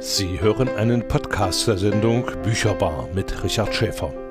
Sie hören einen Podcast der Sendung Bücherbar mit Richard Schäfer.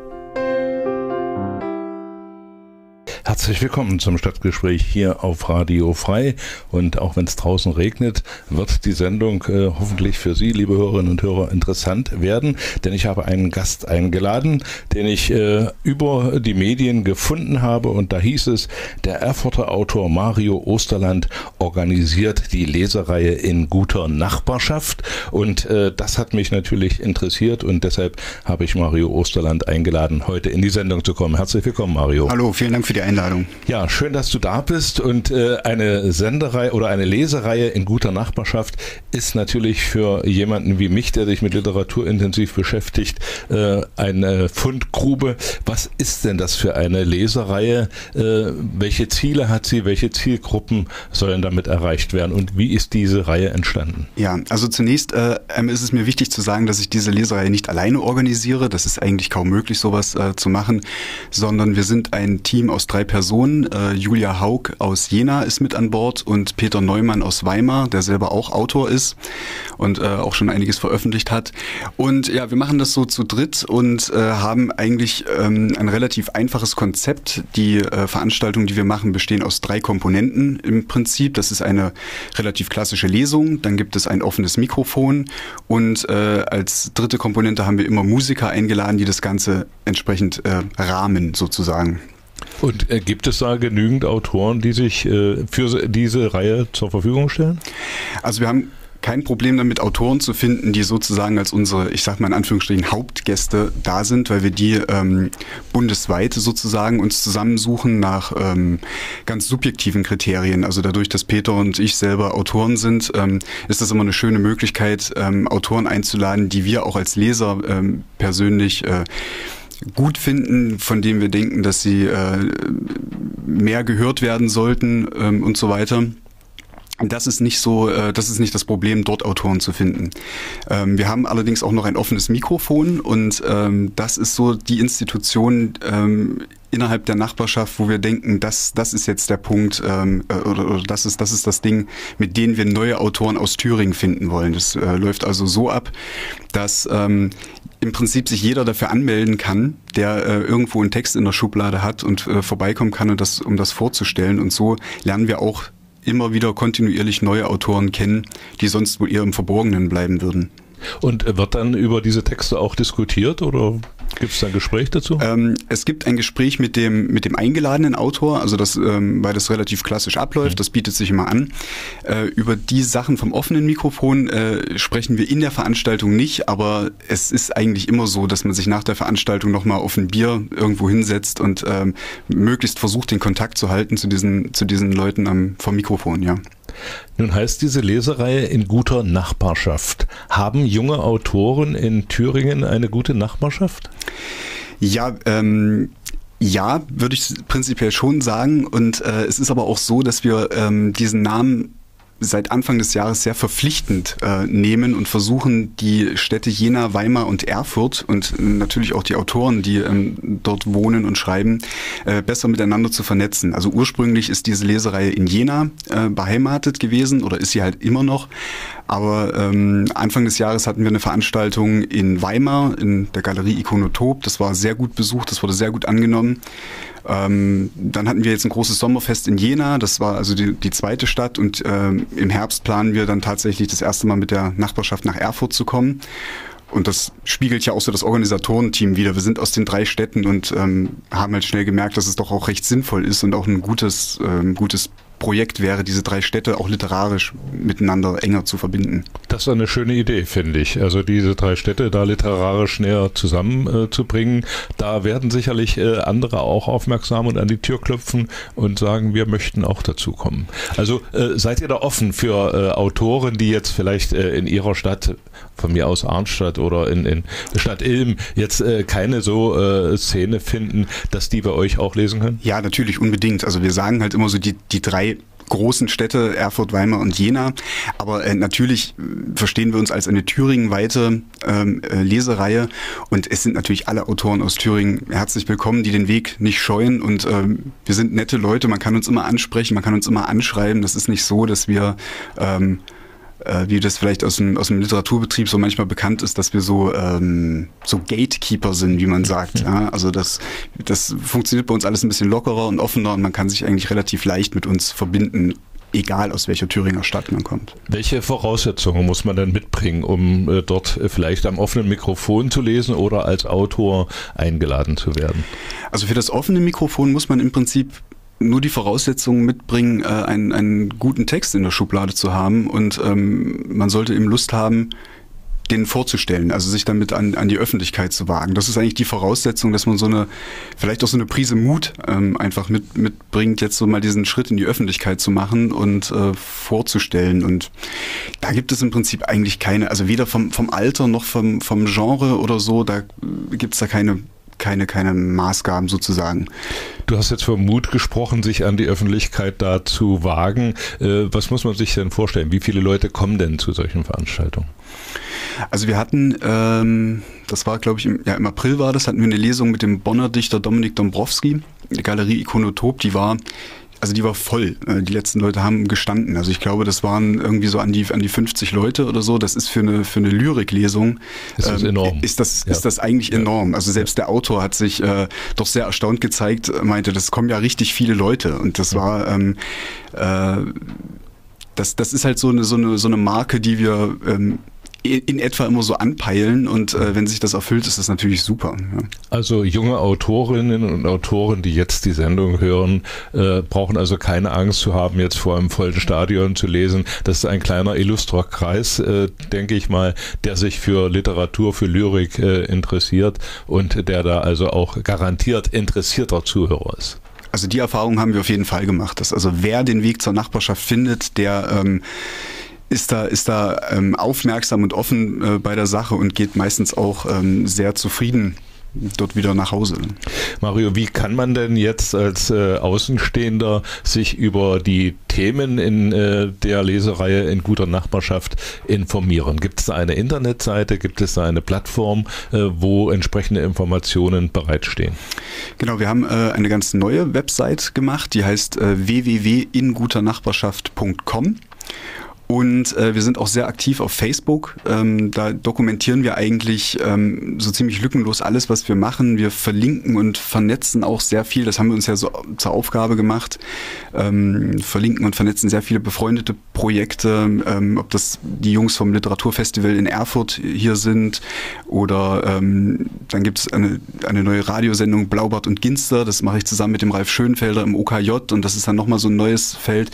Herzlich willkommen zum Stadtgespräch hier auf Radio Frei. Und auch wenn es draußen regnet, wird die Sendung äh, hoffentlich für Sie, liebe Hörerinnen und Hörer, interessant werden. Denn ich habe einen Gast eingeladen, den ich äh, über die Medien gefunden habe. Und da hieß es, der Erfurter Autor Mario Osterland organisiert die Lesereihe in guter Nachbarschaft. Und äh, das hat mich natürlich interessiert. Und deshalb habe ich Mario Osterland eingeladen, heute in die Sendung zu kommen. Herzlich willkommen, Mario. Hallo, vielen Dank für die Einladung. Einladung. Ja, schön, dass du da bist. Und äh, eine Sendereihe oder eine Lesereihe in guter Nachbarschaft ist natürlich für jemanden wie mich, der sich mit Literatur intensiv beschäftigt, äh, eine Fundgrube. Was ist denn das für eine Lesereihe? Äh, welche Ziele hat sie? Welche Zielgruppen sollen damit erreicht werden? Und wie ist diese Reihe entstanden? Ja, also zunächst äh, ist es mir wichtig zu sagen, dass ich diese Lesereihe nicht alleine organisiere. Das ist eigentlich kaum möglich, sowas äh, zu machen, sondern wir sind ein Team aus drei Personen. Äh, Julia Haug aus Jena ist mit an Bord und Peter Neumann aus Weimar, der selber auch Autor ist und äh, auch schon einiges veröffentlicht hat. Und ja, wir machen das so zu dritt und äh, haben eigentlich ähm, ein relativ einfaches Konzept. Die äh, Veranstaltungen, die wir machen, bestehen aus drei Komponenten im Prinzip. Das ist eine relativ klassische Lesung, dann gibt es ein offenes Mikrofon und äh, als dritte Komponente haben wir immer Musiker eingeladen, die das Ganze entsprechend äh, rahmen sozusagen. Und äh, gibt es da genügend Autoren, die sich äh, für diese Reihe zur Verfügung stellen? Also wir haben kein Problem damit, Autoren zu finden, die sozusagen als unsere, ich sag mal in Anführungsstrichen, Hauptgäste da sind, weil wir die ähm, bundesweit sozusagen uns zusammensuchen nach ähm, ganz subjektiven Kriterien. Also dadurch, dass Peter und ich selber Autoren sind, ähm, ist das immer eine schöne Möglichkeit, ähm, Autoren einzuladen, die wir auch als Leser ähm, persönlich äh, gut finden, von denen wir denken, dass sie äh, mehr gehört werden sollten ähm, und so weiter. Das ist nicht so, äh, das ist nicht das Problem, dort Autoren zu finden. Ähm, wir haben allerdings auch noch ein offenes Mikrofon und ähm, das ist so die Institution ähm, innerhalb der Nachbarschaft, wo wir denken, das, das ist jetzt der Punkt ähm, äh, oder, oder das ist das ist das Ding, mit dem wir neue Autoren aus Thüringen finden wollen. Das äh, läuft also so ab, dass ähm, im Prinzip sich jeder dafür anmelden kann, der äh, irgendwo einen Text in der Schublade hat und äh, vorbeikommen kann, und das, um das vorzustellen. Und so lernen wir auch immer wieder kontinuierlich neue Autoren kennen, die sonst wohl eher im Verborgenen bleiben würden. Und wird dann über diese Texte auch diskutiert oder gibt es da ein Gespräch dazu? Ähm, es gibt ein Gespräch mit dem, mit dem eingeladenen Autor, also das, ähm, weil das relativ klassisch abläuft, mhm. das bietet sich immer an. Äh, über die Sachen vom offenen Mikrofon äh, sprechen wir in der Veranstaltung nicht, aber es ist eigentlich immer so, dass man sich nach der Veranstaltung nochmal auf ein Bier irgendwo hinsetzt und ähm, möglichst versucht, den Kontakt zu halten zu diesen, zu diesen Leuten am, vom Mikrofon, ja. Nun heißt diese Lesereihe in guter Nachbarschaft. Haben junge Autoren in Thüringen eine gute Nachbarschaft? Ja, ähm, ja, würde ich prinzipiell schon sagen. Und äh, es ist aber auch so, dass wir ähm, diesen Namen seit Anfang des Jahres sehr verpflichtend äh, nehmen und versuchen, die Städte Jena, Weimar und Erfurt und natürlich auch die Autoren, die ähm, dort wohnen und schreiben, äh, besser miteinander zu vernetzen. Also ursprünglich ist diese Lesereihe in Jena äh, beheimatet gewesen oder ist sie halt immer noch. Aber ähm, Anfang des Jahres hatten wir eine Veranstaltung in Weimar in der Galerie Ikonotop. Das war sehr gut besucht, das wurde sehr gut angenommen. Ähm, dann hatten wir jetzt ein großes Sommerfest in Jena, das war also die, die zweite Stadt und ähm, im Herbst planen wir dann tatsächlich das erste Mal mit der Nachbarschaft nach Erfurt zu kommen. Und das spiegelt ja auch so das Organisatorenteam wieder. Wir sind aus den drei Städten und ähm, haben halt schnell gemerkt, dass es doch auch recht sinnvoll ist und auch ein gutes, ähm, gutes Projekt wäre, diese drei Städte auch literarisch miteinander enger zu verbinden. Das ist eine schöne Idee, finde ich. Also diese drei Städte da literarisch näher zusammenzubringen. Äh, da werden sicherlich äh, andere auch aufmerksam und an die Tür klopfen und sagen, wir möchten auch dazu kommen. Also äh, seid ihr da offen für äh, Autoren, die jetzt vielleicht äh, in ihrer Stadt, von mir aus Arnstadt oder in, in Stadt Ilm, jetzt äh, keine so Szene finden, dass die bei euch auch lesen können? Ja, natürlich, unbedingt. Also wir sagen halt immer so, die, die drei drei großen Städte, Erfurt, Weimar und Jena. Aber äh, natürlich verstehen wir uns als eine thüringenweite ähm, äh, Lesereihe und es sind natürlich alle Autoren aus Thüringen herzlich willkommen, die den Weg nicht scheuen und ähm, wir sind nette Leute, man kann uns immer ansprechen, man kann uns immer anschreiben. Das ist nicht so, dass wir ähm, äh, wie das vielleicht aus dem, aus dem Literaturbetrieb so manchmal bekannt ist, dass wir so, ähm, so Gatekeeper sind, wie man sagt. Ja? Also das, das funktioniert bei uns alles ein bisschen lockerer und offener und man kann sich eigentlich relativ leicht mit uns verbinden, egal aus welcher Thüringer Stadt man kommt. Welche Voraussetzungen muss man denn mitbringen, um äh, dort äh, vielleicht am offenen Mikrofon zu lesen oder als Autor eingeladen zu werden? Also für das offene Mikrofon muss man im Prinzip nur die Voraussetzungen mitbringen, äh, einen, einen guten Text in der Schublade zu haben und ähm, man sollte eben Lust haben, den vorzustellen, also sich damit an, an die Öffentlichkeit zu wagen. Das ist eigentlich die Voraussetzung, dass man so eine, vielleicht auch so eine Prise Mut ähm, einfach mit, mitbringt, jetzt so mal diesen Schritt in die Öffentlichkeit zu machen und äh, vorzustellen. Und da gibt es im Prinzip eigentlich keine, also weder vom, vom Alter noch vom, vom Genre oder so, da gibt es da keine keine, keine Maßgaben sozusagen. Du hast jetzt vom Mut gesprochen, sich an die Öffentlichkeit da zu wagen. Äh, was muss man sich denn vorstellen? Wie viele Leute kommen denn zu solchen Veranstaltungen? Also wir hatten, ähm, das war glaube ich im, ja, im April war das, hatten wir eine Lesung mit dem Bonner Dichter Dominik Dombrowski, die Galerie Ikonotop, die war also die war voll. Äh, die letzten Leute haben gestanden. Also ich glaube, das waren irgendwie so an die, an die 50 Leute oder so. Das ist für eine, für eine Lyriklesung. Ist das ähm, enorm. Ist das, ja. ist das eigentlich ja. enorm. Also selbst der Autor hat sich äh, doch sehr erstaunt gezeigt, meinte, das kommen ja richtig viele Leute. Und das war, ähm, äh, das, das ist halt so eine, so eine, so eine Marke, die wir ähm, in etwa immer so anpeilen und äh, wenn sich das erfüllt, ist das natürlich super. Ja. Also junge Autorinnen und Autoren, die jetzt die Sendung hören, äh, brauchen also keine Angst zu haben, jetzt vor einem vollen Stadion zu lesen. Das ist ein kleiner illustrer Kreis, äh, denke ich mal, der sich für Literatur, für Lyrik äh, interessiert und der da also auch garantiert interessierter Zuhörer ist. Also die Erfahrung haben wir auf jeden Fall gemacht, dass also wer den Weg zur Nachbarschaft findet, der ähm, ist da, ist da ähm, aufmerksam und offen äh, bei der Sache und geht meistens auch ähm, sehr zufrieden dort wieder nach Hause. Mario, wie kann man denn jetzt als äh, Außenstehender sich über die Themen in äh, der Lesereihe in guter Nachbarschaft informieren? Gibt es da eine Internetseite, gibt es da eine Plattform, äh, wo entsprechende Informationen bereitstehen? Genau, wir haben äh, eine ganz neue Website gemacht, die heißt äh, www.inguternachbarschaft.com und äh, wir sind auch sehr aktiv auf Facebook. Ähm, da dokumentieren wir eigentlich ähm, so ziemlich lückenlos alles, was wir machen. Wir verlinken und vernetzen auch sehr viel. Das haben wir uns ja so zur Aufgabe gemacht. Ähm, verlinken und vernetzen sehr viele befreundete Projekte. Ähm, ob das die Jungs vom Literaturfestival in Erfurt hier sind oder ähm, dann gibt es eine, eine neue Radiosendung Blaubart und Ginster. Das mache ich zusammen mit dem Ralf Schönfelder im OKJ und das ist dann nochmal so ein neues Feld.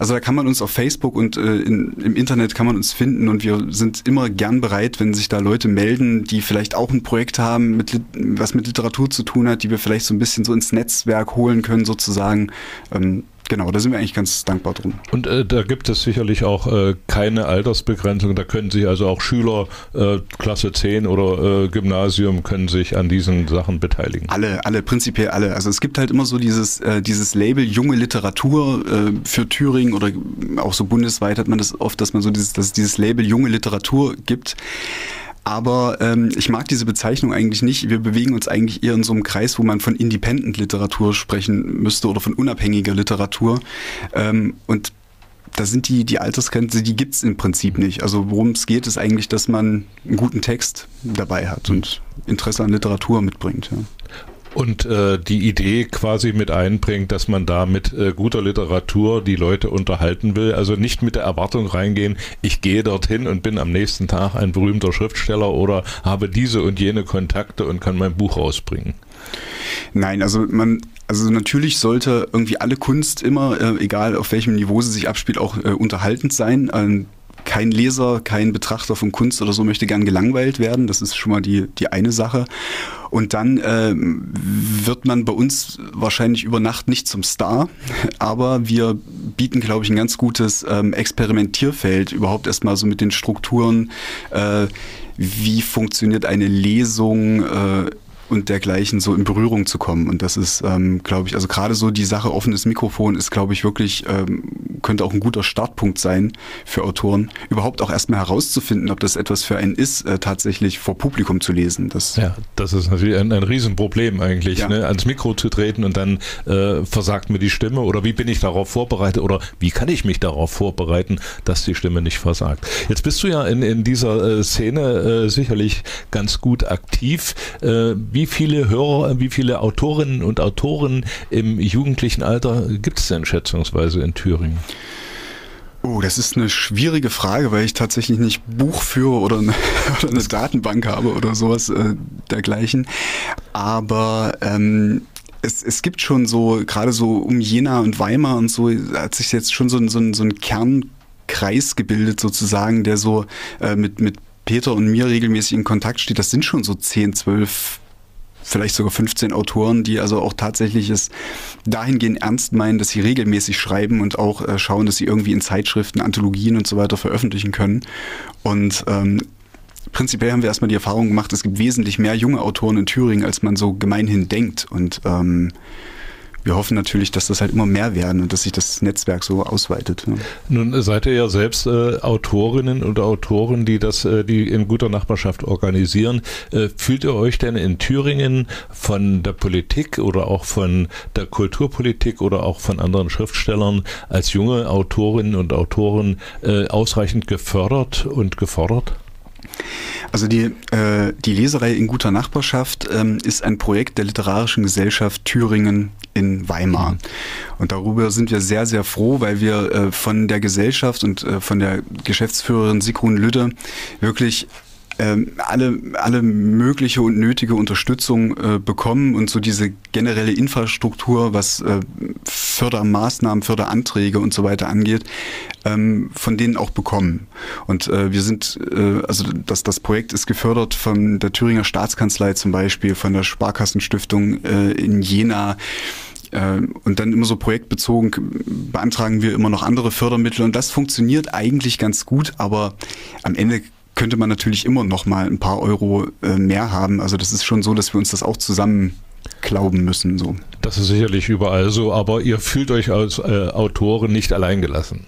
Also da kann man uns auf Facebook und äh, in, im Internet kann man uns finden und wir sind immer gern bereit, wenn sich da Leute melden, die vielleicht auch ein Projekt haben, mit, was mit Literatur zu tun hat, die wir vielleicht so ein bisschen so ins Netzwerk holen können sozusagen. Ähm, Genau, da sind wir eigentlich ganz dankbar drum. Und äh, da gibt es sicherlich auch äh, keine Altersbegrenzung. Da können sich also auch Schüler äh, Klasse 10 oder äh, Gymnasium können sich an diesen Sachen beteiligen. Alle, alle, prinzipiell alle. Also es gibt halt immer so dieses, äh, dieses Label junge Literatur äh, für Thüringen oder auch so bundesweit hat man das oft, dass man so dieses, dass es dieses Label junge Literatur gibt. Aber ähm, ich mag diese Bezeichnung eigentlich nicht. Wir bewegen uns eigentlich eher in so einem Kreis, wo man von Independent-Literatur sprechen müsste oder von unabhängiger Literatur. Ähm, und da sind die, die Altersgrenze, die gibt's im Prinzip nicht. Also worum es geht, ist eigentlich, dass man einen guten Text dabei hat und Interesse an Literatur mitbringt. Ja und äh, die Idee quasi mit einbringt, dass man da mit äh, guter Literatur die Leute unterhalten will. Also nicht mit der Erwartung reingehen, ich gehe dorthin und bin am nächsten Tag ein berühmter Schriftsteller oder habe diese und jene Kontakte und kann mein Buch rausbringen. Nein, also man, also natürlich sollte irgendwie alle Kunst immer, äh, egal auf welchem Niveau sie sich abspielt, auch äh, unterhaltend sein. Ähm, kein Leser, kein Betrachter von Kunst oder so möchte gern gelangweilt werden. Das ist schon mal die, die eine Sache. Und dann äh, wird man bei uns wahrscheinlich über Nacht nicht zum Star, aber wir bieten, glaube ich, ein ganz gutes ähm, Experimentierfeld, überhaupt erstmal so mit den Strukturen, äh, wie funktioniert eine Lesung, äh, und dergleichen so in Berührung zu kommen. Und das ist, ähm, glaube ich, also gerade so die Sache offenes Mikrofon ist, glaube ich, wirklich ähm, könnte auch ein guter Startpunkt sein für Autoren, überhaupt auch erstmal herauszufinden, ob das etwas für einen ist, äh, tatsächlich vor Publikum zu lesen. Das ja, das ist natürlich ein, ein Riesenproblem eigentlich, ja. ne? ans Mikro zu treten und dann äh, versagt mir die Stimme oder wie bin ich darauf vorbereitet oder wie kann ich mich darauf vorbereiten, dass die Stimme nicht versagt. Jetzt bist du ja in, in dieser äh, Szene äh, sicherlich ganz gut aktiv. Äh, wie viele Hörer, wie viele Autorinnen und Autoren im jugendlichen Alter gibt es denn schätzungsweise in Thüringen? Oh, das ist eine schwierige Frage, weil ich tatsächlich nicht Buch führe oder eine, oder eine Datenbank habe oder sowas äh, dergleichen. Aber ähm, es, es gibt schon so, gerade so um Jena und Weimar und so, hat sich jetzt schon so, ein, so, ein, so ein Kernkreis gebildet sozusagen, der so äh, mit, mit Peter und mir regelmäßig in Kontakt steht. Das sind schon so 10, 12 vielleicht sogar 15 Autoren, die also auch tatsächlich es dahingehend ernst meinen, dass sie regelmäßig schreiben und auch äh, schauen, dass sie irgendwie in Zeitschriften, Anthologien und so weiter veröffentlichen können. Und ähm, prinzipiell haben wir erstmal die Erfahrung gemacht, es gibt wesentlich mehr junge Autoren in Thüringen, als man so gemeinhin denkt. Und ähm, wir hoffen natürlich, dass das halt immer mehr werden und dass sich das Netzwerk so ausweitet. Ja. Nun seid ihr ja selbst äh, Autorinnen und Autoren, die das, äh, die in guter Nachbarschaft organisieren. Äh, fühlt ihr euch denn in Thüringen von der Politik oder auch von der Kulturpolitik oder auch von anderen Schriftstellern als junge Autorinnen und Autoren äh, ausreichend gefördert und gefordert? Also die, äh, die Leserei in guter Nachbarschaft ähm, ist ein Projekt der Literarischen Gesellschaft Thüringen in Weimar. Mhm. Und darüber sind wir sehr, sehr froh, weil wir äh, von der Gesellschaft und äh, von der Geschäftsführerin Sigrun Lüdde wirklich alle, alle mögliche und nötige Unterstützung äh, bekommen und so diese generelle Infrastruktur, was äh, Fördermaßnahmen, Förderanträge und so weiter angeht, ähm, von denen auch bekommen. Und äh, wir sind, äh, also das, das Projekt ist gefördert von der Thüringer Staatskanzlei zum Beispiel, von der Sparkassenstiftung äh, in Jena, äh, und dann immer so projektbezogen beantragen wir immer noch andere Fördermittel und das funktioniert eigentlich ganz gut, aber am Ende könnte man natürlich immer noch mal ein paar Euro äh, mehr haben. Also das ist schon so, dass wir uns das auch zusammen glauben müssen. So. Das ist sicherlich überall so, aber ihr fühlt euch als äh, Autoren nicht alleingelassen.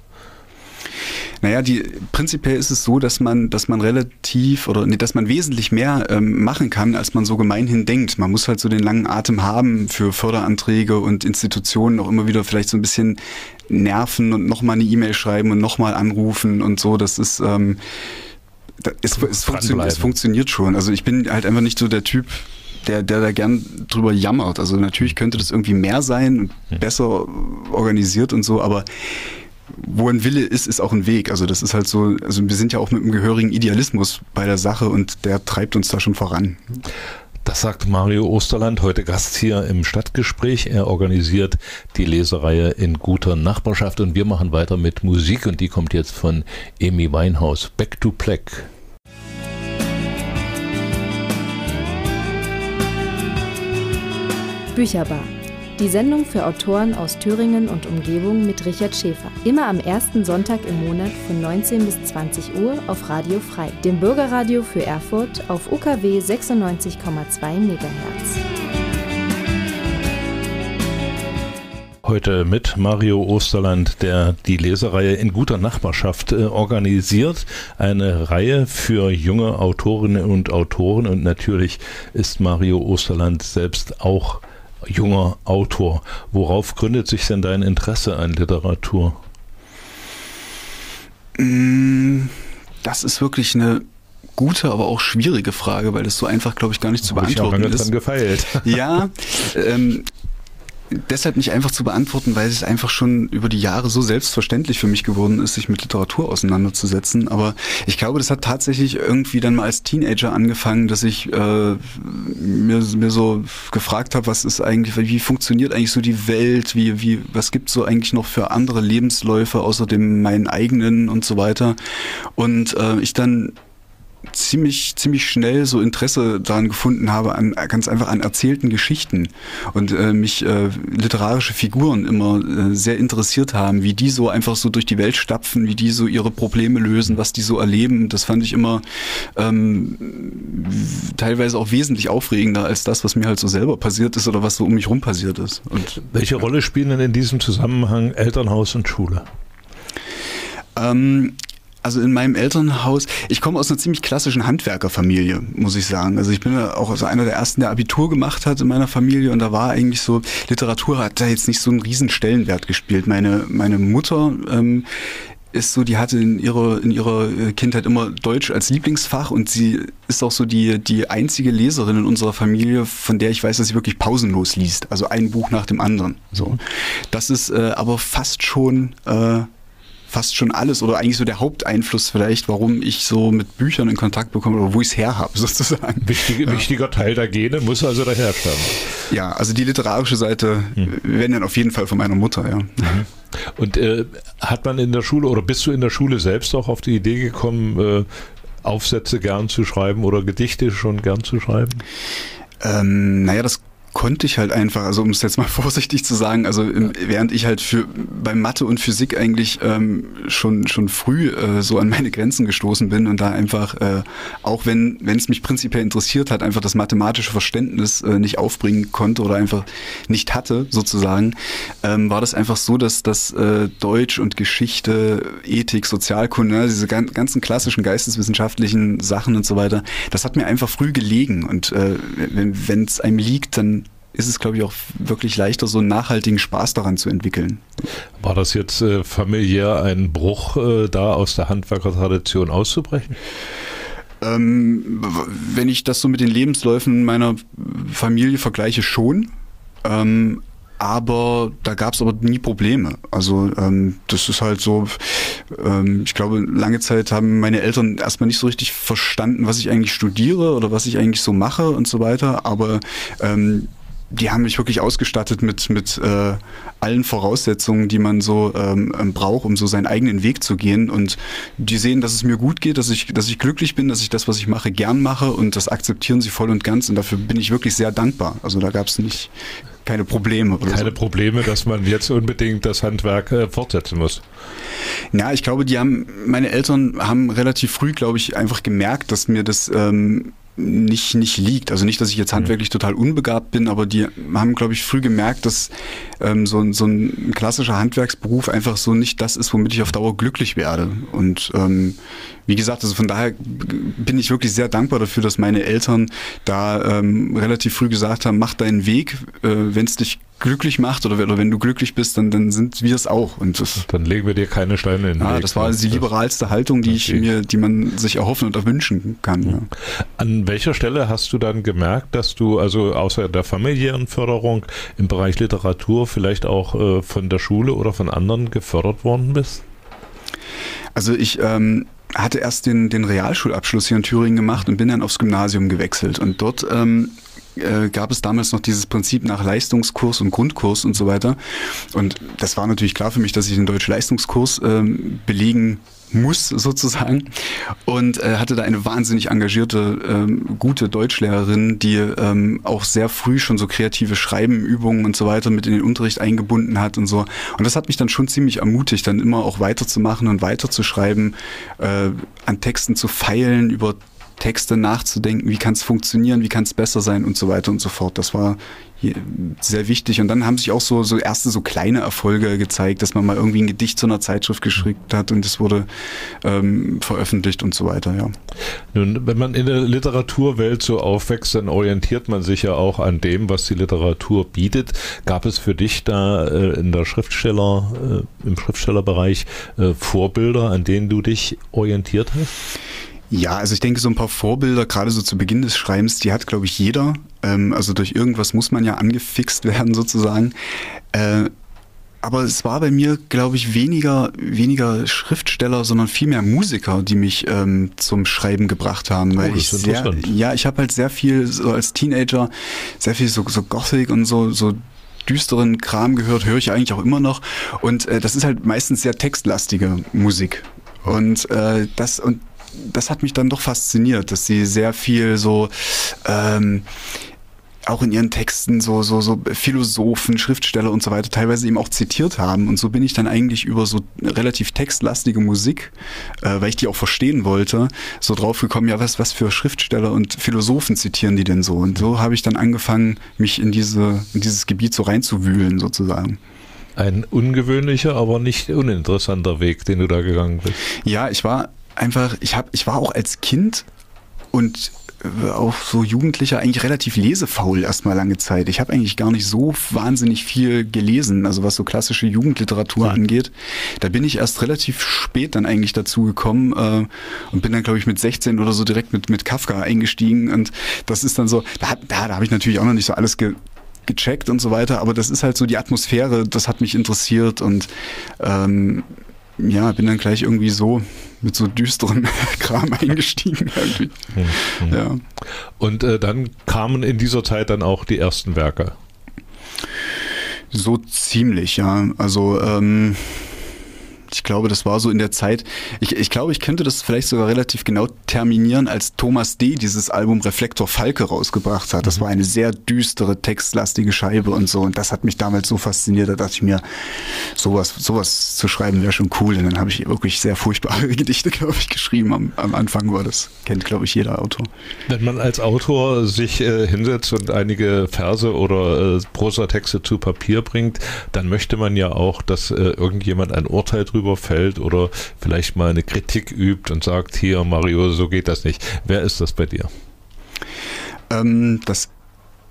Naja, die, prinzipiell ist es so, dass man, dass man relativ oder nee, dass man wesentlich mehr ähm, machen kann, als man so gemeinhin denkt. Man muss halt so den langen Atem haben für Förderanträge und Institutionen auch immer wieder vielleicht so ein bisschen nerven und nochmal eine E-Mail schreiben und nochmal anrufen und so. Das ist ähm, es, es, funktio es funktioniert schon. Also ich bin halt einfach nicht so der Typ, der, der da gern drüber jammert. Also natürlich könnte das irgendwie mehr sein und hm. besser organisiert und so, aber wo ein Wille ist, ist auch ein Weg. Also das ist halt so, also wir sind ja auch mit einem gehörigen Idealismus bei der Sache und der treibt uns da schon voran. Das sagt Mario Osterland, heute Gast hier im Stadtgespräch. Er organisiert die Lesereihe in guter Nachbarschaft und wir machen weiter mit Musik und die kommt jetzt von Amy Weinhaus. Back to Black. Bücherbar die Sendung für Autoren aus Thüringen und Umgebung mit Richard Schäfer. Immer am ersten Sonntag im Monat von 19 bis 20 Uhr auf Radio Frei, dem Bürgerradio für Erfurt auf UKW 96,2 MHz. Heute mit Mario Osterland, der die Lesereihe in guter Nachbarschaft äh, organisiert. Eine Reihe für junge Autorinnen und Autoren. Und natürlich ist Mario Osterland selbst auch junger Autor. Worauf gründet sich denn dein Interesse an Literatur? Mm, das ist wirklich eine gute, aber auch schwierige Frage, weil das so einfach, glaube ich, gar nicht zu beantworten ich auch lange ist. Dran gefeilt. Ja, ähm, deshalb nicht einfach zu beantworten, weil es einfach schon über die Jahre so selbstverständlich für mich geworden ist, sich mit Literatur auseinanderzusetzen. Aber ich glaube, das hat tatsächlich irgendwie dann mal als Teenager angefangen, dass ich äh, mir, mir so gefragt habe, was ist eigentlich, wie funktioniert eigentlich so die Welt, wie, wie, was gibt es so eigentlich noch für andere Lebensläufe außer dem meinen eigenen und so weiter. Und äh, ich dann ziemlich, ziemlich schnell so Interesse daran gefunden habe, an ganz einfach an erzählten Geschichten und äh, mich äh, literarische Figuren immer äh, sehr interessiert haben, wie die so einfach so durch die Welt stapfen, wie die so ihre Probleme lösen, was die so erleben. Das fand ich immer ähm, teilweise auch wesentlich aufregender als das, was mir halt so selber passiert ist oder was so um mich rum passiert ist. Und welche Rolle spielen denn in diesem Zusammenhang Elternhaus und Schule? Ähm, also in meinem Elternhaus, ich komme aus einer ziemlich klassischen Handwerkerfamilie, muss ich sagen. Also ich bin ja auch also einer der ersten, der Abitur gemacht hat in meiner Familie und da war eigentlich so, Literatur hat da jetzt nicht so einen riesen Stellenwert gespielt. Meine, meine Mutter ähm, ist so, die hatte in ihrer, in ihrer äh, Kindheit immer Deutsch als Lieblingsfach und sie ist auch so die, die einzige Leserin in unserer Familie, von der ich weiß, dass sie wirklich pausenlos liest. Also ein Buch nach dem anderen. So. Das ist äh, aber fast schon äh, fast schon alles oder eigentlich so der Haupteinfluss vielleicht, warum ich so mit Büchern in Kontakt bekomme oder wo ich es her habe, sozusagen. Wichtige, ja. Wichtiger Teil der Gene muss also daher stammen. Ja, also die literarische Seite, hm. wenn dann auf jeden Fall von meiner Mutter, ja. Mhm. Und äh, hat man in der Schule oder bist du in der Schule selbst auch auf die Idee gekommen, äh, Aufsätze gern zu schreiben oder Gedichte schon gern zu schreiben? Ähm, naja, das konnte ich halt einfach, also um es jetzt mal vorsichtig zu sagen, also im, während ich halt für bei Mathe und Physik eigentlich ähm, schon schon früh äh, so an meine Grenzen gestoßen bin und da einfach äh, auch wenn wenn es mich prinzipiell interessiert hat, einfach das mathematische Verständnis äh, nicht aufbringen konnte oder einfach nicht hatte sozusagen, ähm, war das einfach so, dass das äh, Deutsch und Geschichte, Ethik, Sozialkunde, ne, diese ganzen klassischen geisteswissenschaftlichen Sachen und so weiter, das hat mir einfach früh gelegen. Und äh, wenn es einem liegt, dann ist es, glaube ich, auch wirklich leichter, so einen nachhaltigen Spaß daran zu entwickeln. War das jetzt äh, familiär ein Bruch, äh, da aus der Handwerkertradition auszubrechen? Ähm, wenn ich das so mit den Lebensläufen meiner Familie vergleiche, schon. Ähm, aber da gab es aber nie Probleme. Also ähm, das ist halt so, ähm, ich glaube, lange Zeit haben meine Eltern erstmal nicht so richtig verstanden, was ich eigentlich studiere oder was ich eigentlich so mache und so weiter. Aber ähm, die haben mich wirklich ausgestattet mit, mit äh, allen Voraussetzungen, die man so ähm, ähm, braucht, um so seinen eigenen Weg zu gehen. Und die sehen, dass es mir gut geht, dass ich, dass ich glücklich bin, dass ich das, was ich mache, gern mache und das akzeptieren sie voll und ganz. Und dafür bin ich wirklich sehr dankbar. Also da gab es nicht keine Probleme. keine so. Probleme, dass man jetzt unbedingt das Handwerk äh, fortsetzen muss. Ja, ich glaube, die haben, meine Eltern haben relativ früh, glaube ich, einfach gemerkt, dass mir das ähm, nicht, nicht liegt. Also nicht, dass ich jetzt handwerklich mhm. total unbegabt bin, aber die haben, glaube ich, früh gemerkt, dass ähm, so, so ein klassischer Handwerksberuf einfach so nicht das ist, womit ich auf Dauer glücklich werde. Und ähm, wie gesagt, also von daher bin ich wirklich sehr dankbar dafür, dass meine Eltern da ähm, relativ früh gesagt haben, mach deinen Weg, äh, wenn es dich glücklich macht oder, oder, wenn du glücklich bist, dann, dann sind wir es auch. Und das, dann legen wir dir keine Steine in den ja, Weg. Das war also die liberalste Haltung, die ich mir, die man sich erhoffen und erwünschen kann. Ja. An welcher Stelle hast du dann gemerkt, dass du also außer der familiären Förderung im Bereich Literatur vielleicht auch äh, von der Schule oder von anderen gefördert worden bist? Also ich ähm, hatte erst den, den Realschulabschluss hier in Thüringen gemacht und bin dann aufs Gymnasium gewechselt. Und dort ähm, äh, gab es damals noch dieses Prinzip nach Leistungskurs und Grundkurs und so weiter. Und das war natürlich klar für mich, dass ich den Deutsch-Leistungskurs ähm, belegen muss sozusagen und äh, hatte da eine wahnsinnig engagierte, ähm, gute Deutschlehrerin, die ähm, auch sehr früh schon so kreative Schreibenübungen und so weiter mit in den Unterricht eingebunden hat und so. Und das hat mich dann schon ziemlich ermutigt, dann immer auch weiterzumachen und weiterzuschreiben, äh, an Texten zu feilen, über Texte nachzudenken, wie kann es funktionieren, wie kann es besser sein und so weiter und so fort. Das war sehr wichtig. Und dann haben sich auch so, so erste so kleine Erfolge gezeigt, dass man mal irgendwie ein Gedicht zu einer Zeitschrift geschickt hat und es wurde ähm, veröffentlicht und so weiter, ja. Nun, wenn man in der Literaturwelt so aufwächst, dann orientiert man sich ja auch an dem, was die Literatur bietet. Gab es für dich da äh, in der Schriftsteller, äh, im Schriftstellerbereich äh, Vorbilder, an denen du dich orientiert hast? Ja, also ich denke, so ein paar Vorbilder, gerade so zu Beginn des Schreibens, die hat, glaube ich, jeder. Ähm, also durch irgendwas muss man ja angefixt werden, sozusagen. Äh, aber es war bei mir, glaube ich, weniger, weniger Schriftsteller, sondern vielmehr Musiker, die mich ähm, zum Schreiben gebracht haben. Weil oh, ich sehr, ja, ich habe halt sehr viel so als Teenager, sehr viel so, so Gothic und so, so düsteren Kram gehört, höre ich eigentlich auch immer noch. Und äh, das ist halt meistens sehr textlastige Musik. Und äh, das und das hat mich dann doch fasziniert, dass sie sehr viel so ähm, auch in ihren Texten so, so, so Philosophen, Schriftsteller und so weiter teilweise eben auch zitiert haben. Und so bin ich dann eigentlich über so relativ textlastige Musik, äh, weil ich die auch verstehen wollte, so drauf gekommen, ja, was, was für Schriftsteller und Philosophen zitieren die denn so? Und so habe ich dann angefangen, mich in diese, in dieses Gebiet so reinzuwühlen sozusagen. Ein ungewöhnlicher, aber nicht uninteressanter Weg, den du da gegangen bist. Ja, ich war einfach, ich habe, ich war auch als Kind und äh, auch so Jugendlicher eigentlich relativ lesefaul erstmal lange Zeit. Ich habe eigentlich gar nicht so wahnsinnig viel gelesen, also was so klassische Jugendliteratur mhm. angeht. Da bin ich erst relativ spät dann eigentlich dazu gekommen äh, und bin dann, glaube ich, mit 16 oder so direkt mit, mit Kafka eingestiegen. Und das ist dann so, da, da, da habe ich natürlich auch noch nicht so alles ge gecheckt und so weiter, aber das ist halt so die Atmosphäre, das hat mich interessiert und ähm, ja, bin dann gleich irgendwie so mit so düsteren Kram eingestiegen. Irgendwie. Mhm. Ja. Und äh, dann kamen in dieser Zeit dann auch die ersten Werke. So ziemlich, ja. Also ähm, ich glaube, das war so in der Zeit. Ich, ich glaube, ich könnte das vielleicht sogar relativ genau terminieren, als Thomas D. dieses Album Reflektor Falke rausgebracht hat. Das mhm. war eine sehr düstere, textlastige Scheibe und so. Und das hat mich damals so fasziniert, da dachte ich mir, sowas, sowas zu schreiben wäre schon cool. Und dann habe ich wirklich sehr furchtbare Gedichte, glaube ich, geschrieben am, am Anfang war das. Kennt, glaube ich, jeder Autor. Wenn man als Autor sich äh, hinsetzt und einige Verse oder äh, Prosatexte zu Papier bringt, dann möchte man ja auch, dass äh, irgendjemand ein Urteil drüber drüber fällt oder vielleicht mal eine Kritik übt und sagt, hier Mario, so geht das nicht. Wer ist das bei dir? Ähm, das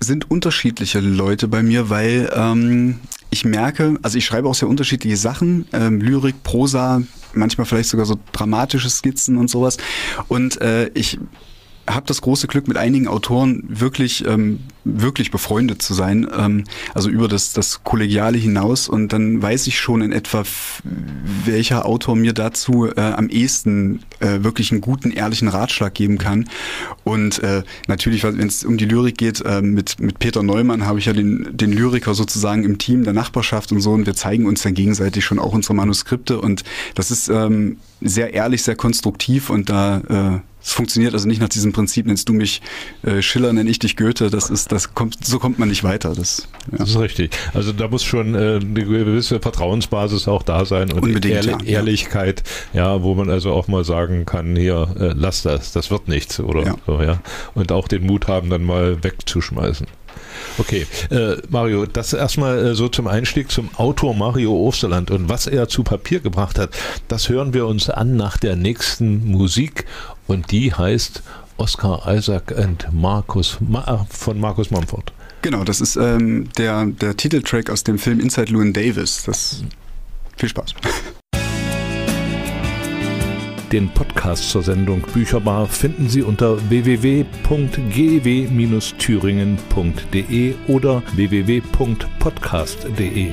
sind unterschiedliche Leute bei mir, weil ähm, ich merke, also ich schreibe auch sehr unterschiedliche Sachen, ähm, Lyrik, Prosa, manchmal vielleicht sogar so dramatische Skizzen und sowas. Und äh, ich habe das große Glück, mit einigen Autoren wirklich, ähm, wirklich befreundet zu sein, ähm, also über das, das Kollegiale hinaus. Und dann weiß ich schon in etwa, welcher Autor mir dazu äh, am ehesten äh, wirklich einen guten, ehrlichen Ratschlag geben kann. Und äh, natürlich, wenn es um die Lyrik geht, äh, mit, mit Peter Neumann habe ich ja den, den Lyriker sozusagen im Team der Nachbarschaft und so. Und wir zeigen uns dann gegenseitig schon auch unsere Manuskripte. Und das ist ähm, sehr ehrlich, sehr konstruktiv und da äh, es funktioniert also nicht nach diesem Prinzip, nennst du mich äh, Schiller, nenne ich dich Goethe. Das ist, das kommt, so kommt man nicht weiter. Das, ja. das ist richtig. Also da muss schon äh, eine gewisse Vertrauensbasis auch da sein und Unbedingt, Ehrli ja. Ehrlichkeit, ja, wo man also auch mal sagen kann, hier, äh, lass das, das wird nichts oder ja. so, ja. Und auch den Mut haben, dann mal wegzuschmeißen. Okay, äh, Mario, das erstmal äh, so zum Einstieg zum Autor Mario Osterland und was er zu Papier gebracht hat, das hören wir uns an nach der nächsten Musik und die heißt Oscar Isaac und Markus Ma von Markus Mumford. Genau, das ist ähm, der, der Titeltrack aus dem Film Inside Llewyn Davis. Das viel Spaß. Den Podcast zur Sendung Bücherbar finden Sie unter www.gw-thüringen.de oder www.podcast.de.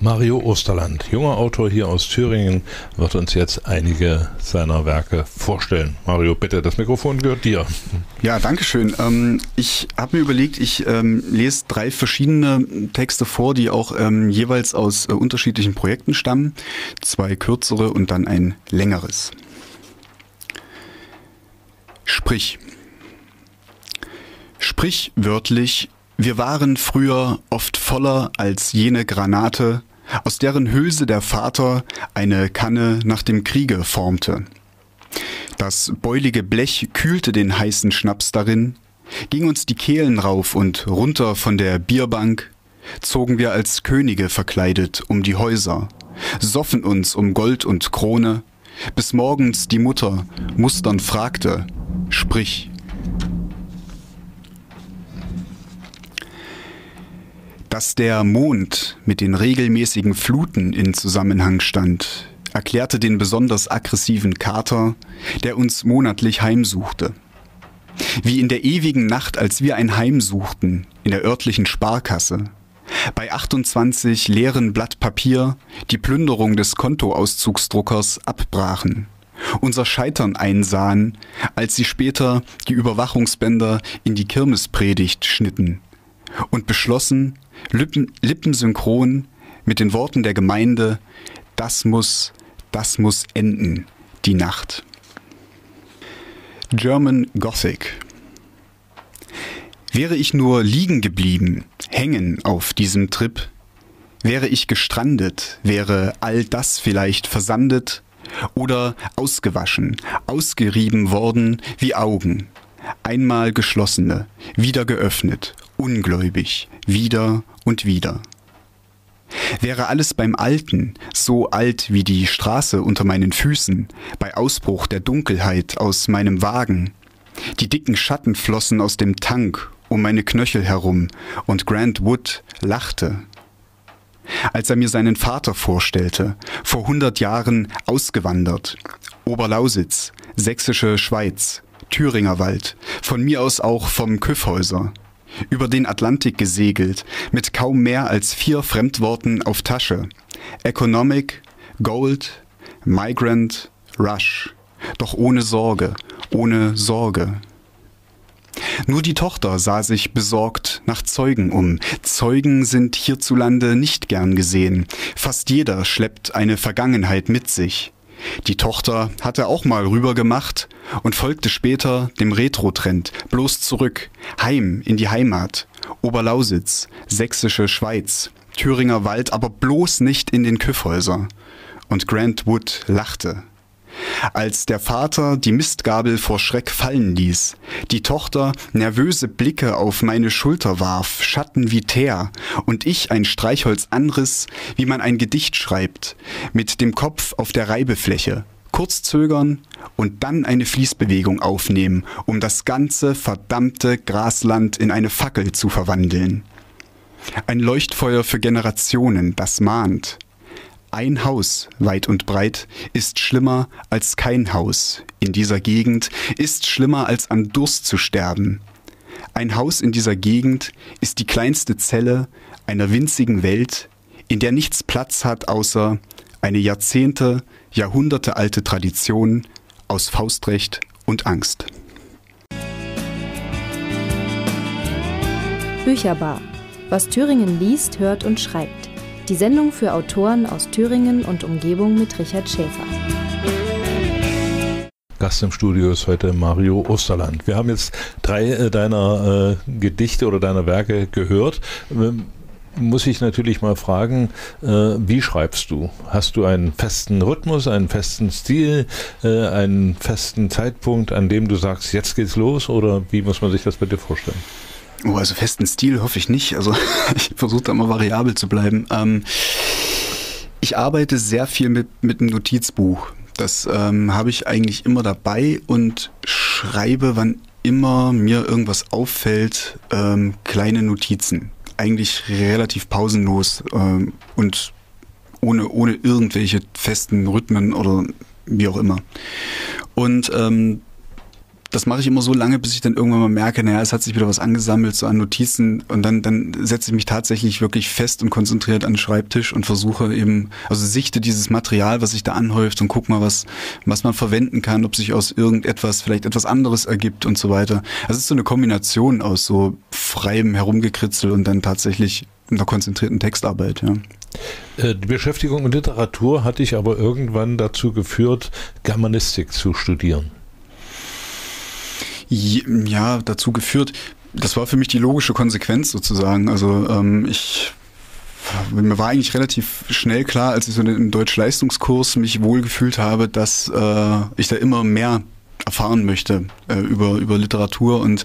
Mario Osterland, junger Autor hier aus Thüringen, wird uns jetzt einige seiner Werke vorstellen. Mario, bitte, das Mikrofon gehört dir. Ja, danke schön. Ähm, ich habe mir überlegt, ich ähm, lese drei verschiedene Texte vor, die auch ähm, jeweils aus äh, unterschiedlichen Projekten stammen. Zwei kürzere und dann ein längeres. Sprich. Sprichwörtlich wir waren früher oft voller als jene Granate, aus deren Hülse der Vater eine Kanne nach dem Kriege formte. Das beulige Blech kühlte den heißen Schnaps darin, ging uns die Kehlen rauf und runter von der Bierbank, zogen wir als Könige verkleidet um die Häuser, soffen uns um Gold und Krone, bis morgens die Mutter mustern fragte, sprich, Dass der Mond mit den regelmäßigen Fluten in Zusammenhang stand, erklärte den besonders aggressiven Kater, der uns monatlich heimsuchte. Wie in der ewigen Nacht, als wir ein Heim suchten, in der örtlichen Sparkasse. Bei 28 leeren Blatt Papier die Plünderung des Kontoauszugsdruckers abbrachen. Unser Scheitern einsahen, als sie später die Überwachungsbänder in die Kirmespredigt schnitten und beschlossen, Lippen, lippensynchron mit den Worten der Gemeinde, das muss, das muss enden, die Nacht. German Gothic. Wäre ich nur liegen geblieben, hängen auf diesem Trip, wäre ich gestrandet, wäre all das vielleicht versandet oder ausgewaschen, ausgerieben worden wie Augen, einmal geschlossene, wieder geöffnet, ungläubig, wieder und wieder. Wäre alles beim Alten, so alt wie die Straße unter meinen Füßen, bei Ausbruch der Dunkelheit aus meinem Wagen. Die dicken Schatten flossen aus dem Tank um meine Knöchel herum und Grant Wood lachte. Als er mir seinen Vater vorstellte, vor hundert Jahren ausgewandert, Oberlausitz, Sächsische Schweiz, Thüringer Wald, von mir aus auch vom Küffhäuser, über den Atlantik gesegelt, mit kaum mehr als vier Fremdworten auf Tasche. Economic, Gold, Migrant, Rush. Doch ohne Sorge, ohne Sorge. Nur die Tochter sah sich besorgt nach Zeugen um. Zeugen sind hierzulande nicht gern gesehen. Fast jeder schleppt eine Vergangenheit mit sich. Die Tochter hatte auch mal rüber gemacht und folgte später dem Retro-Trend, bloß zurück, heim in die Heimat, Oberlausitz, sächsische Schweiz, Thüringer Wald, aber bloß nicht in den Küffhäuser. Und Grant Wood lachte. Als der Vater die Mistgabel vor Schreck fallen ließ, die Tochter nervöse Blicke auf meine Schulter warf, Schatten wie Teer, und ich ein Streichholz anriss, wie man ein Gedicht schreibt, mit dem Kopf auf der Reibefläche, kurz zögern und dann eine Fließbewegung aufnehmen, um das ganze verdammte Grasland in eine Fackel zu verwandeln. Ein Leuchtfeuer für Generationen, das mahnt. Ein Haus, weit und breit, ist schlimmer als kein Haus in dieser Gegend, ist schlimmer als an Durst zu sterben. Ein Haus in dieser Gegend ist die kleinste Zelle einer winzigen Welt, in der nichts Platz hat außer eine Jahrzehnte, Jahrhunderte alte Tradition aus Faustrecht und Angst. Bücherbar. Was Thüringen liest, hört und schreibt. Die Sendung für Autoren aus Thüringen und Umgebung mit Richard Schäfer. Gast im Studio ist heute Mario Osterland. Wir haben jetzt drei äh, deiner äh, Gedichte oder deiner Werke gehört. Ähm, muss ich natürlich mal fragen, äh, wie schreibst du? Hast du einen festen Rhythmus, einen festen Stil, äh, einen festen Zeitpunkt, an dem du sagst, jetzt geht's los? Oder wie muss man sich das dir vorstellen? Oh, also festen Stil hoffe ich nicht. Also ich versuche da mal variabel zu bleiben. Ähm, ich arbeite sehr viel mit, mit einem Notizbuch. Das ähm, habe ich eigentlich immer dabei und schreibe, wann immer mir irgendwas auffällt, ähm, kleine Notizen. Eigentlich relativ pausenlos ähm, und ohne, ohne irgendwelche festen Rhythmen oder wie auch immer. Und ähm, das mache ich immer so lange, bis ich dann irgendwann mal merke, naja, es hat sich wieder was angesammelt, so an Notizen und dann, dann setze ich mich tatsächlich wirklich fest und konzentriert an den Schreibtisch und versuche eben, also sichte dieses Material, was sich da anhäuft und guck mal, was, was man verwenden kann, ob sich aus irgendetwas vielleicht etwas anderes ergibt und so weiter. Also es ist so eine Kombination aus so freiem Herumgekritzel und dann tatsächlich einer konzentrierten Textarbeit, ja. Äh, die Beschäftigung mit Literatur hat dich aber irgendwann dazu geführt, Germanistik zu studieren ja, dazu geführt. Das war für mich die logische Konsequenz sozusagen. Also ähm, ich mir war eigentlich relativ schnell klar, als ich so im Deutsch-Leistungskurs mich wohlgefühlt habe, dass äh, ich da immer mehr erfahren möchte äh, über, über Literatur und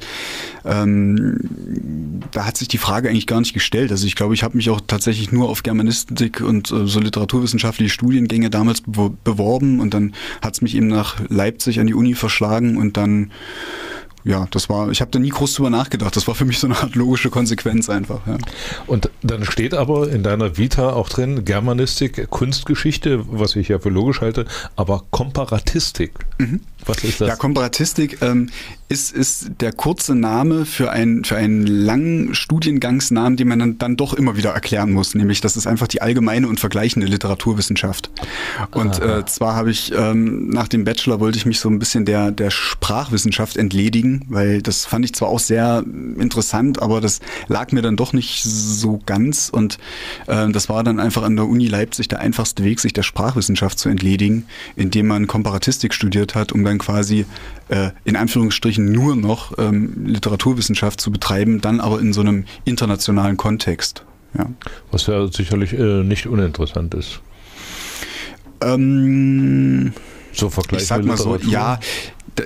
ähm, da hat sich die Frage eigentlich gar nicht gestellt. Also ich glaube, ich habe mich auch tatsächlich nur auf Germanistik und äh, so literaturwissenschaftliche Studiengänge damals beworben und dann hat es mich eben nach Leipzig an die Uni verschlagen und dann ja, das war, ich habe da nie groß drüber nachgedacht. Das war für mich so eine Art logische Konsequenz einfach. Ja. Und dann steht aber in deiner Vita auch drin Germanistik, Kunstgeschichte, was ich ja für logisch halte, aber Komparatistik. Mhm. Was ist das? Ja, Komparatistik ähm, ist, ist der kurze Name für, ein, für einen langen Studiengangsnamen, den man dann, dann doch immer wieder erklären muss. Nämlich, das ist einfach die allgemeine und vergleichende Literaturwissenschaft. Und äh, zwar habe ich ähm, nach dem Bachelor wollte ich mich so ein bisschen der, der Sprachwissenschaft entledigen, weil das fand ich zwar auch sehr interessant, aber das lag mir dann doch nicht so ganz. Und äh, das war dann einfach an der Uni Leipzig der einfachste Weg, sich der Sprachwissenschaft zu entledigen, indem man Komparatistik studiert hat, um dann quasi äh, in Anführungsstrichen nur noch ähm, Literaturwissenschaft zu betreiben, dann aber in so einem internationalen Kontext. Ja. Was ja sicherlich äh, nicht uninteressant ist. Ähm, so vergleichbar. Ich sag mal so, ja,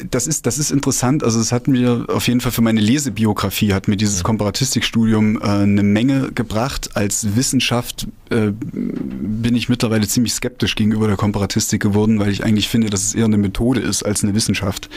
das ist, das ist interessant. Also es hat mir auf jeden Fall für meine Lesebiografie hat mir dieses Komparatistikstudium äh, eine Menge gebracht als Wissenschaft äh, bin ich mittlerweile ziemlich skeptisch gegenüber der Komparatistik geworden, weil ich eigentlich finde, dass es eher eine Methode ist als eine Wissenschaft.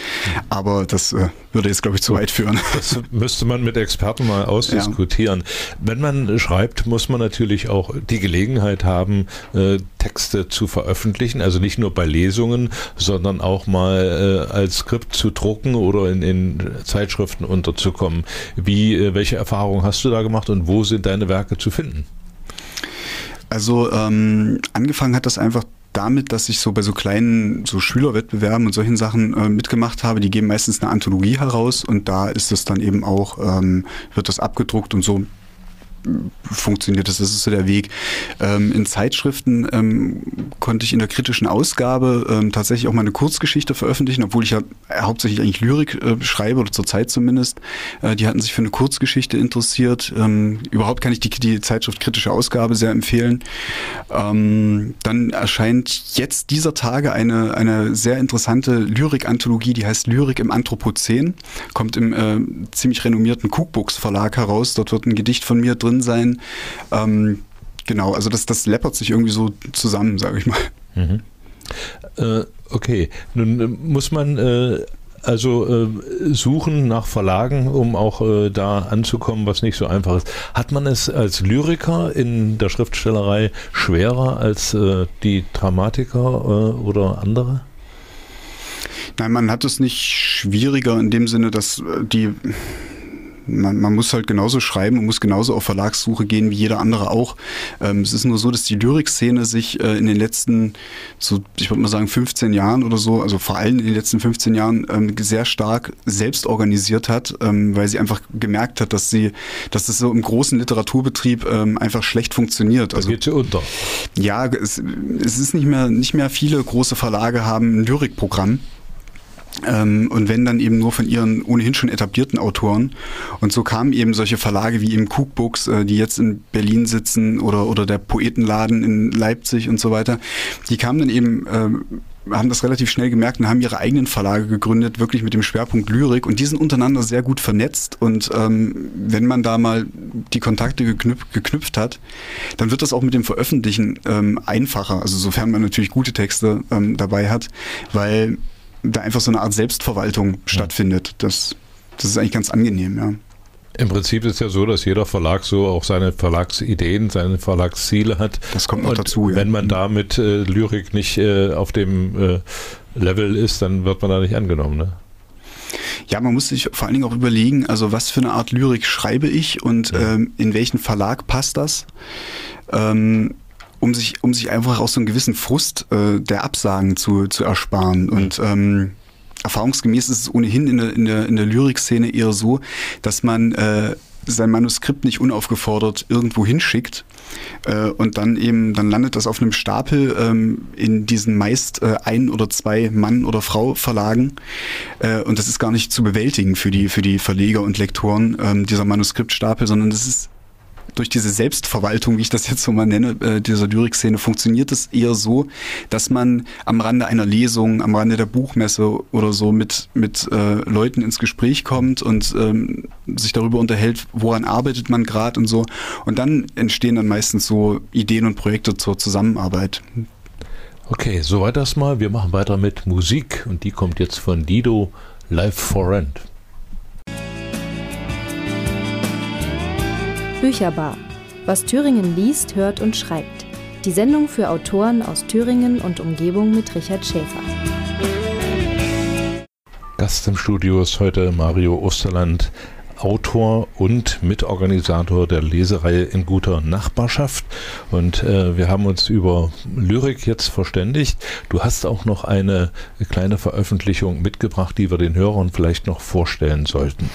Aber das äh, würde jetzt, glaube ich, zu weit führen. Das müsste man mit Experten mal ausdiskutieren. Ja. Wenn man schreibt, muss man natürlich auch die Gelegenheit haben, äh, Texte zu veröffentlichen, also nicht nur bei Lesungen, sondern auch mal äh, als Skript zu drucken oder in, in Zeitschriften unterzukommen. Wie, äh, welche Erfahrungen hast du da gemacht und wo sind deine Werke zu finden? Also ähm, angefangen hat das einfach damit, dass ich so bei so kleinen so Schülerwettbewerben und solchen Sachen äh, mitgemacht habe. Die geben meistens eine Anthologie heraus und da ist es dann eben auch, ähm, wird das abgedruckt und so funktioniert das. Das ist so der Weg. Ähm, in Zeitschriften ähm, konnte ich in der kritischen Ausgabe ähm, tatsächlich auch mal eine Kurzgeschichte veröffentlichen, obwohl ich ja hauptsächlich eigentlich Lyrik äh, schreibe oder zur Zeit zumindest. Äh, die hatten sich für eine Kurzgeschichte interessiert. Ähm, überhaupt kann ich die, die Zeitschrift kritische Ausgabe sehr empfehlen. Ähm, dann erscheint jetzt dieser Tage eine, eine sehr interessante Lyrik-Anthologie, die heißt Lyrik im Anthropozän. Kommt im äh, ziemlich renommierten Cookbooks Verlag heraus. Dort wird ein Gedicht von mir drin drin sein. Ähm, genau, also das, das läppert sich irgendwie so zusammen, sage ich mal. Mhm. Äh, okay, nun äh, muss man äh, also äh, suchen nach Verlagen, um auch äh, da anzukommen, was nicht so einfach ist. Hat man es als Lyriker in der Schriftstellerei schwerer als äh, die Dramatiker oder andere? Nein, man hat es nicht schwieriger in dem Sinne, dass die man, man muss halt genauso schreiben und muss genauso auf Verlagssuche gehen wie jeder andere auch. Ähm, es ist nur so, dass die Lyrikszene sich äh, in den letzten, so ich würde mal sagen 15 Jahren oder so, also vor allem in den letzten 15 Jahren ähm, sehr stark selbst organisiert hat, ähm, weil sie einfach gemerkt hat, dass sie, dass das so im großen Literaturbetrieb ähm, einfach schlecht funktioniert. Also, da geht sie unter. Ja, es, es ist nicht mehr, nicht mehr viele große Verlage haben ein Lyrikprogramm. Ähm, und wenn dann eben nur von ihren ohnehin schon etablierten Autoren. Und so kamen eben solche Verlage wie eben Cookbooks, äh, die jetzt in Berlin sitzen oder, oder der Poetenladen in Leipzig und so weiter. Die kamen dann eben, äh, haben das relativ schnell gemerkt und haben ihre eigenen Verlage gegründet, wirklich mit dem Schwerpunkt Lyrik. Und die sind untereinander sehr gut vernetzt. Und ähm, wenn man da mal die Kontakte geknüpft, geknüpft hat, dann wird das auch mit dem Veröffentlichen ähm, einfacher. Also sofern man natürlich gute Texte ähm, dabei hat, weil da einfach so eine Art Selbstverwaltung stattfindet. Das, das ist eigentlich ganz angenehm, ja. Im Prinzip ist es ja so, dass jeder Verlag so auch seine Verlagsideen, seine Verlagsziele hat. Das kommt noch Und dazu. Ja. Wenn man da mit äh, Lyrik nicht äh, auf dem äh, Level ist, dann wird man da nicht angenommen. Ne? Ja, man muss sich vor allen Dingen auch überlegen, also was für eine Art Lyrik schreibe ich und ja. ähm, in welchen Verlag passt das. Ähm, um sich, um sich einfach auch so einen gewissen Frust äh, der Absagen zu, zu ersparen. Mhm. Und ähm, erfahrungsgemäß ist es ohnehin in der, in der, in der Lyrikszene eher so, dass man äh, sein Manuskript nicht unaufgefordert irgendwo hinschickt äh, und dann eben, dann landet das auf einem Stapel ähm, in diesen meist äh, ein oder zwei Mann- oder Frau-Verlagen äh, und das ist gar nicht zu bewältigen für die, für die Verleger und Lektoren, ähm, dieser Manuskriptstapel, sondern das ist durch diese Selbstverwaltung, wie ich das jetzt so mal nenne, äh, dieser Lyrikszene, funktioniert es eher so, dass man am Rande einer Lesung, am Rande der Buchmesse oder so mit, mit äh, Leuten ins Gespräch kommt und ähm, sich darüber unterhält, woran arbeitet man gerade und so. Und dann entstehen dann meistens so Ideen und Projekte zur Zusammenarbeit. Okay, soweit das mal. Wir machen weiter mit Musik und die kommt jetzt von Dido, Live for Rent. Bücherbar. Was Thüringen liest, hört und schreibt. Die Sendung für Autoren aus Thüringen und Umgebung mit Richard Schäfer. Gast im Studio ist heute Mario Osterland, Autor und Mitorganisator der Lesereihe in guter Nachbarschaft. Und äh, wir haben uns über Lyrik jetzt verständigt. Du hast auch noch eine kleine Veröffentlichung mitgebracht, die wir den Hörern vielleicht noch vorstellen sollten.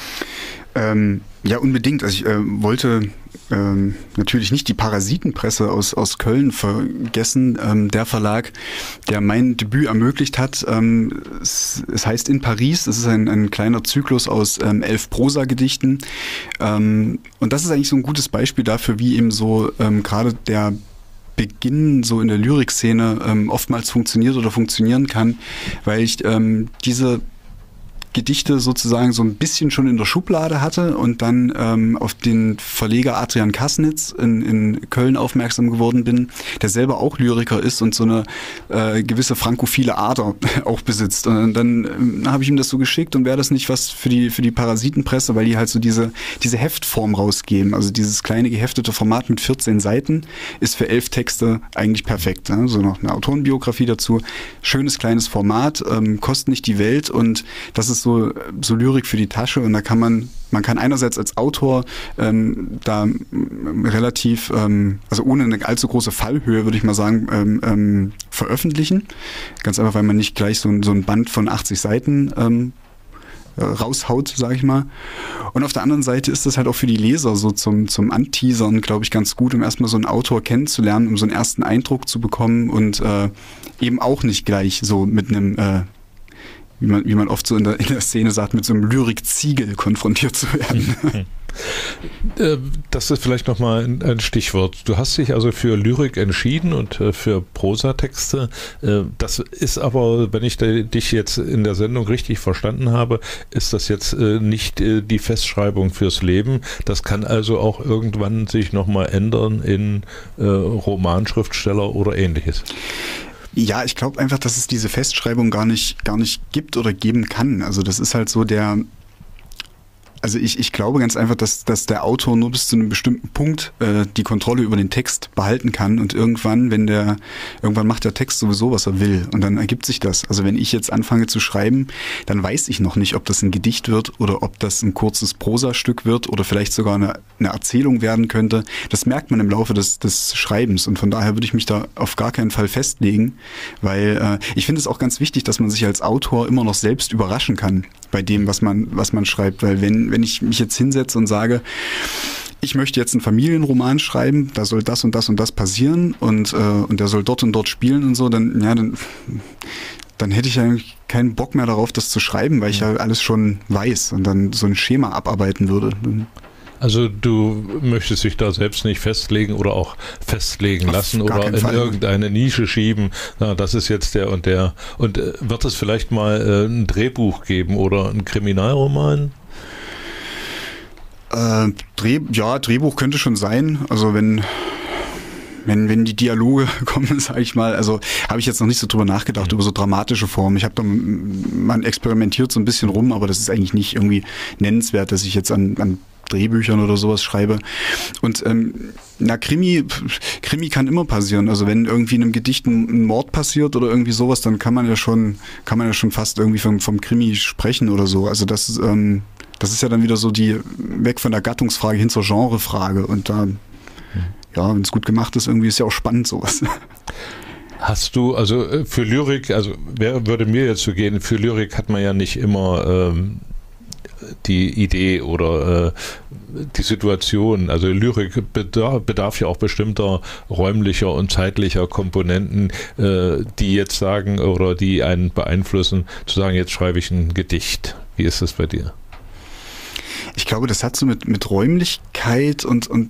Ähm, ja, unbedingt. Also ich äh, wollte ähm, natürlich nicht die Parasitenpresse aus, aus Köln vergessen. Ähm, der Verlag, der mein Debüt ermöglicht hat, ähm, es, es, heißt In Paris. Es ist ein, ein kleiner Zyklus aus ähm, elf Prosa-Gedichten. Ähm, und das ist eigentlich so ein gutes Beispiel dafür, wie eben so ähm, gerade der Beginn so in der Lyrikszene ähm, oftmals funktioniert oder funktionieren kann, weil ich ähm, diese Gedichte sozusagen so ein bisschen schon in der Schublade hatte und dann ähm, auf den Verleger Adrian Kasnitz in, in Köln aufmerksam geworden bin, der selber auch Lyriker ist und so eine äh, gewisse frankophile Ader auch besitzt. Und dann ähm, habe ich ihm das so geschickt und wäre das nicht was für die, für die Parasitenpresse, weil die halt so diese, diese Heftform rausgeben. Also dieses kleine geheftete Format mit 14 Seiten ist für elf Texte eigentlich perfekt. Ne? So noch eine Autorenbiografie dazu. Schönes kleines Format, ähm, kostet nicht die Welt und das ist so, so Lyrik für die Tasche und da kann man, man kann einerseits als Autor ähm, da relativ, ähm, also ohne eine allzu große Fallhöhe, würde ich mal sagen, ähm, ähm, veröffentlichen. Ganz einfach, weil man nicht gleich so, so ein Band von 80 Seiten ähm, raushaut, sage ich mal. Und auf der anderen Seite ist das halt auch für die Leser so zum, zum Anteasern, glaube ich, ganz gut, um erstmal so einen Autor kennenzulernen, um so einen ersten Eindruck zu bekommen und äh, eben auch nicht gleich so mit einem äh, wie man, wie man oft so in der, in der Szene sagt, mit so einem Lyrikziegel konfrontiert zu werden. Äh, das ist vielleicht nochmal ein Stichwort. Du hast dich also für Lyrik entschieden und äh, für Prosatexte. Äh, das ist aber, wenn ich dich jetzt in der Sendung richtig verstanden habe, ist das jetzt nicht die Festschreibung fürs Leben. Das kann also auch irgendwann sich nochmal ändern in Romanschriftsteller oder ähnliches. Ja, ich glaube einfach, dass es diese Festschreibung gar nicht, gar nicht gibt oder geben kann. Also das ist halt so der, also ich, ich glaube ganz einfach, dass, dass der Autor nur bis zu einem bestimmten Punkt äh, die Kontrolle über den Text behalten kann und irgendwann, wenn der, irgendwann macht der Text sowieso, was er will und dann ergibt sich das. Also wenn ich jetzt anfange zu schreiben, dann weiß ich noch nicht, ob das ein Gedicht wird oder ob das ein kurzes Prosastück wird oder vielleicht sogar eine, eine Erzählung werden könnte. Das merkt man im Laufe des, des Schreibens und von daher würde ich mich da auf gar keinen Fall festlegen, weil äh, ich finde es auch ganz wichtig, dass man sich als Autor immer noch selbst überraschen kann bei dem, was man, was man schreibt, weil wenn, wenn ich mich jetzt hinsetze und sage, ich möchte jetzt einen Familienroman schreiben, da soll das und das und das passieren und, äh, und der soll dort und dort spielen und so, dann, ja, dann, dann hätte ich eigentlich keinen Bock mehr darauf, das zu schreiben, weil ich ja alles schon weiß und dann so ein Schema abarbeiten würde. Also du möchtest dich da selbst nicht festlegen oder auch festlegen Auf lassen oder in Fall. irgendeine Nische schieben. Na, das ist jetzt der und der. Und äh, wird es vielleicht mal äh, ein Drehbuch geben oder ein Kriminalroman? Äh, Dreh, ja, Drehbuch könnte schon sein. Also wenn wenn, wenn die Dialoge kommen, sage ich mal, also habe ich jetzt noch nicht so drüber nachgedacht, mhm. über so dramatische Formen. Ich habe da, man experimentiert so ein bisschen rum, aber das ist eigentlich nicht irgendwie nennenswert, dass ich jetzt an, an Drehbüchern oder sowas schreibe. Und ähm, na, Krimi, Krimi kann immer passieren. Also wenn irgendwie in einem Gedicht ein, Mord passiert oder irgendwie sowas, dann kann man ja schon, kann man ja schon fast irgendwie vom, vom Krimi sprechen oder so. Also das, ähm, das ist ja dann wieder so die weg von der Gattungsfrage hin zur Genrefrage. Und da, ja, wenn es gut gemacht ist, irgendwie ist ja auch spannend sowas. Hast du, also äh, für Lyrik, also wer würde mir jetzt so gehen, für Lyrik hat man ja nicht immer ähm, die Idee oder äh, die Situation. Also Lyrik bedarf, bedarf, ja auch bestimmter räumlicher und zeitlicher Komponenten, äh, die jetzt sagen oder die einen beeinflussen, zu sagen, jetzt schreibe ich ein Gedicht. Wie ist das bei dir? Ich glaube, das hat so mit, mit Räumlichkeit und, und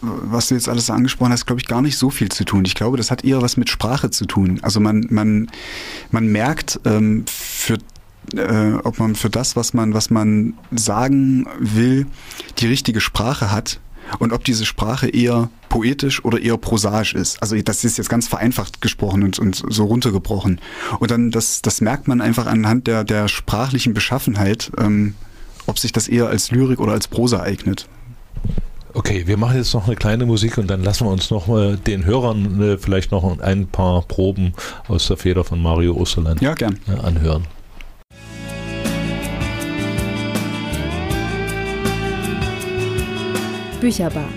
was du jetzt alles angesprochen hast, glaube ich, gar nicht so viel zu tun. Ich glaube, das hat eher was mit Sprache zu tun. Also man, man, man merkt, ähm, für äh, ob man für das, was man, was man sagen will, die richtige Sprache hat und ob diese Sprache eher poetisch oder eher prosaisch ist. Also das ist jetzt ganz vereinfacht gesprochen und, und so runtergebrochen. Und dann, das, das merkt man einfach anhand der, der sprachlichen Beschaffenheit, ähm, ob sich das eher als Lyrik oder als Prosa eignet. Okay, wir machen jetzt noch eine kleine Musik und dann lassen wir uns noch mal den Hörern äh, vielleicht noch ein paar Proben aus der Feder von Mario Osterland ja, gern. Äh, anhören. Bücherbar.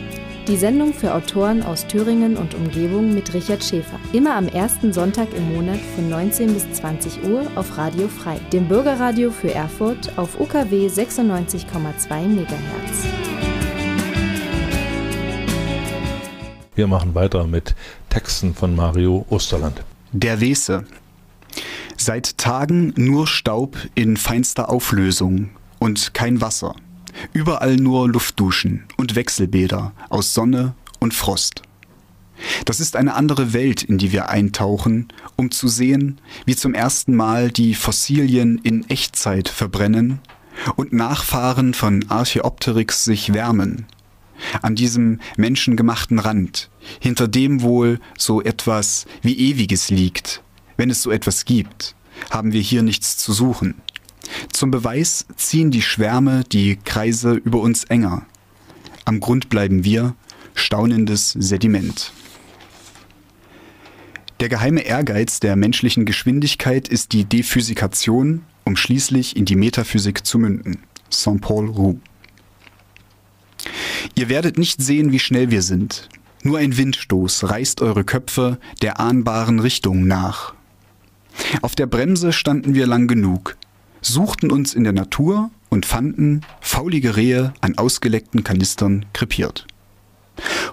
Die Sendung für Autoren aus Thüringen und Umgebung mit Richard Schäfer. Immer am ersten Sonntag im Monat von 19 bis 20 Uhr auf Radio Frei, dem Bürgerradio für Erfurt auf UKW 96,2 MHz. Wir machen weiter mit Texten von Mario Osterland. Der Wese. Seit Tagen nur Staub in feinster Auflösung und kein Wasser. Überall nur Luftduschen und Wechselbäder aus Sonne und Frost. Das ist eine andere Welt, in die wir eintauchen, um zu sehen, wie zum ersten Mal die Fossilien in Echtzeit verbrennen und Nachfahren von Archaeopteryx sich wärmen. An diesem menschengemachten Rand, hinter dem wohl so etwas wie Ewiges liegt. Wenn es so etwas gibt, haben wir hier nichts zu suchen. Zum Beweis ziehen die Schwärme die Kreise über uns enger. Am Grund bleiben wir, staunendes Sediment. Der geheime Ehrgeiz der menschlichen Geschwindigkeit ist die Dephysikation, um schließlich in die Metaphysik zu münden. Saint-Paul Roux. Ihr werdet nicht sehen, wie schnell wir sind. Nur ein Windstoß reißt eure Köpfe der ahnbaren Richtung nach. Auf der Bremse standen wir lang genug, suchten uns in der Natur und fanden faulige Rehe an ausgeleckten Kanistern krepiert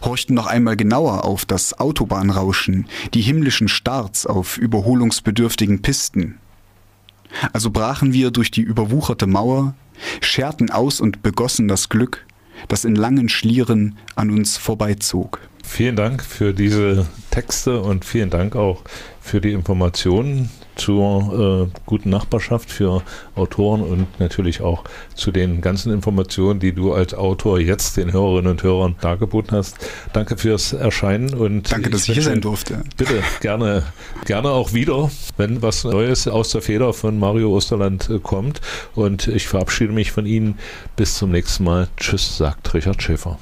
horchten noch einmal genauer auf das Autobahnrauschen, die himmlischen Starts auf überholungsbedürftigen Pisten. Also brachen wir durch die überwucherte Mauer, scherten aus und begossen das Glück, das in langen Schlieren an uns vorbeizog. Vielen Dank für diese Texte und vielen Dank auch für die Informationen zur äh, guten Nachbarschaft für Autoren und natürlich auch zu den ganzen Informationen, die du als Autor jetzt den Hörerinnen und Hörern dargeboten hast. Danke fürs Erscheinen und danke, dass ich hier sein durfte. Bitte gerne, gerne auch wieder, wenn was Neues aus der Feder von Mario Osterland äh, kommt. Und ich verabschiede mich von Ihnen. Bis zum nächsten Mal. Tschüss, sagt Richard Schäfer.